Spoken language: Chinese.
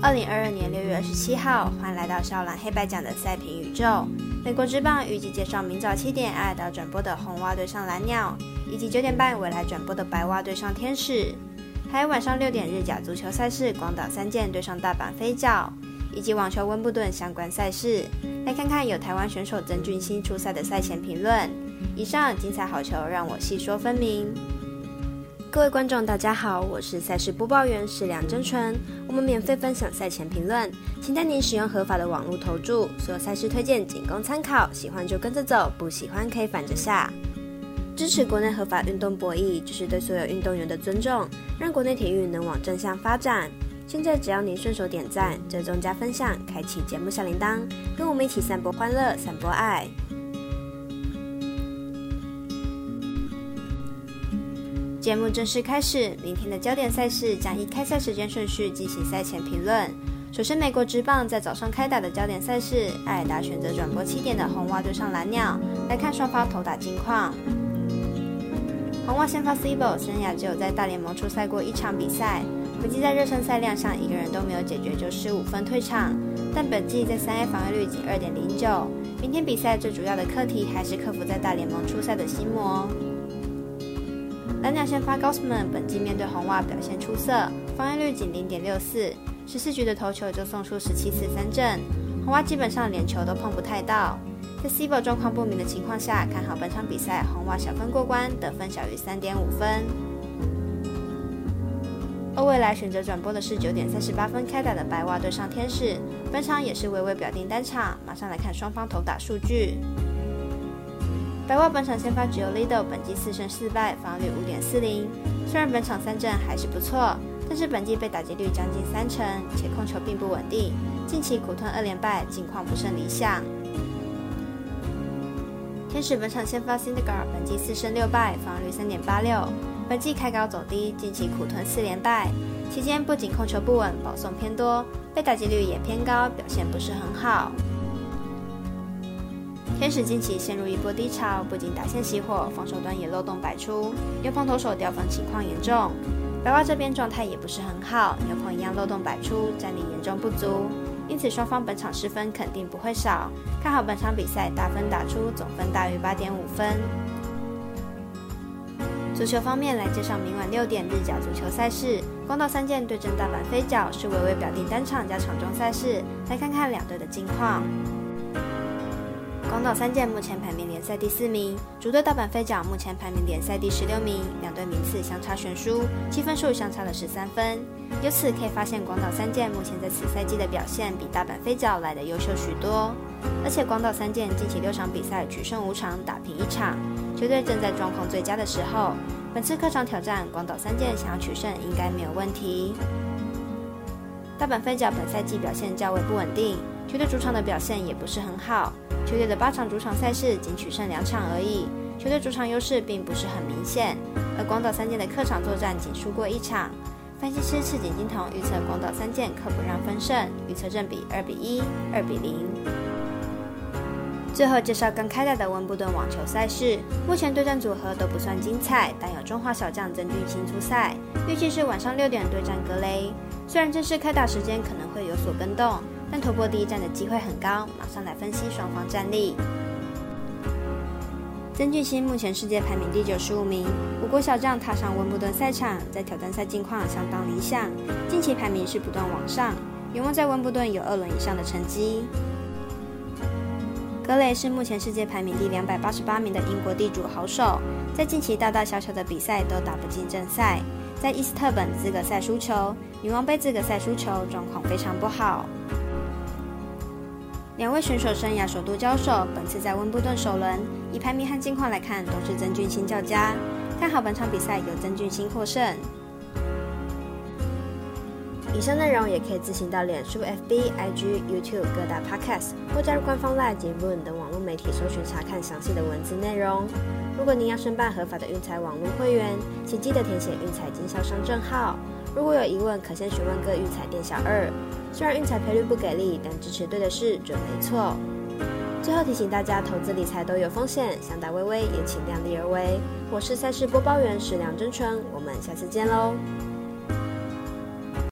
二零二二年六月二十七号，欢迎来到少蓝黑白奖的赛评宇宙。美国职棒预计介绍明早七点爱达转播的红袜对上蓝鸟，以及九点半未来转播的白袜对上天使，还有晚上六点日甲足球赛事广岛三剑对上大阪飞脚，以及网球温布顿相关赛事。来看看有台湾选手曾俊欣出赛的赛前评论。以上精彩好球，让我细说分明。各位观众，大家好，我是赛事播报员石梁真纯。我们免费分享赛前评论，请带您使用合法的网络投注。所有赛事推荐仅供参考，喜欢就跟着走，不喜欢可以反着下。支持国内合法运动博弈，就是对所有运动员的尊重，让国内体育能往正向发展。现在只要您顺手点赞、追踪加分享、开启节目小铃铛，跟我们一起散播欢乐、散播爱。节目正式开始，明天的焦点赛事将依开赛时间顺序进行赛前评论。首先，美国职棒在早上开打的焦点赛事，艾尔达选择转播七点的红袜对上蓝鸟，来看双方投打近况。红袜先发 c i b o 生涯只有在大联盟出赛过一场比赛，本季在热身赛亮相一个人都没有解决就失五分退场，但本季在三 A 防御率仅二点零九。明天比赛最主要的课题还是克服在大联盟出赛的心魔。蓝鸟先发 Gosman，本季面对红袜表现出色，防御率仅零点六四，十四局的投球就送出十七次三振，红袜基本上连球都碰不太到。在 c i b o 状况不明的情况下，看好本场比赛红袜小分过关，得分小于三点五分。而未来选择转播的是九点三十八分开打的白袜对上天使，本场也是微微表定单场，马上来看双方投打数据。白袜本场先发只有 Lido，本季四胜四败，防御率五点四零。虽然本场三振还是不错，但是本季被打击率将近三成，且控球并不稳定。近期苦吞二连败，近况不甚理想。天使本场先发 Cindergar，本季四胜六败，防御率三点八六。本季开高走低，近期苦吞四连败，期间不仅控球不稳，保送偏多，被打击率也偏高，表现不是很好。天使近期陷入一波低潮，不仅打线熄火，防守端也漏洞百出，牛棚投手掉分情况严重。白袜这边状态也不是很好，牛棚一样漏洞百出，战力严重不足，因此双方本场失分肯定不会少。看好本场比赛大分打出，总分大于八点五分。足球方面来介绍明晚六点日甲足球赛事，光岛三剑对阵大阪飞脚是微微表定单场加场中赛事，来看看两队的近况。广岛三剑目前排名联赛第四名，主队大阪飞脚目前排名联赛第十六名，两队名次相差悬殊，积分数相差了十三分。由此可以发现，广岛三剑目前在此赛季的表现比大阪飞脚来的优秀许多。而且广岛三剑近期六场比赛取胜五场，打平一场，球队正在状况最佳的时候。本次客场挑战广岛三剑，想要取胜应该没有问题。大阪飞脚本赛季表现较为不稳定，球队主场的表现也不是很好。球队的八场主场赛事仅取胜两场而已，球队主场优势并不是很明显。而广岛三剑的客场作战仅输过一场。分析师赤井金童预测广岛三剑可不让分胜，预测正比二比一、二比零。最后介绍刚开打的温布顿网球赛事，目前对战组合都不算精彩，但有中华小将曾俊欣出赛，预计是晚上六点对战格雷。虽然正式开打时间可能会有所更动。但突破第一站的机会很高，马上来分析双方战力。曾俊欣目前世界排名第九十五名，我国小将踏上温布顿赛场，在挑战赛近况相当理想，近期排名是不断往上，有望在温布顿有二轮以上的成绩。格雷是目前世界排名第两百八十八名的英国地主好手，在近期大大小小的比赛都打不进正赛，在伊斯特本资格赛输球，女王杯资格赛输球，状况非常不好。两位选手生涯首度交手，本次在温布顿首轮，以排名和近况来看，都是曾俊欣较佳。看好本场比赛由曾俊欣获胜。以上内容也可以自行到脸书、FB、IG、YouTube 各大 Podcast 或加入官方 Live 及 Moon 等网络媒体搜寻查看详细的文字内容。如果您要申办合法的运彩网络会员，请记得填写运彩经销商证号。如果有疑问，可先询问各运彩店小二。虽然运彩赔率不给力，但支持对的事准没错。最后提醒大家，投资理财都有风险，想打微微也请量力而为。我是赛事播报员石梁真纯，我们下次见喽。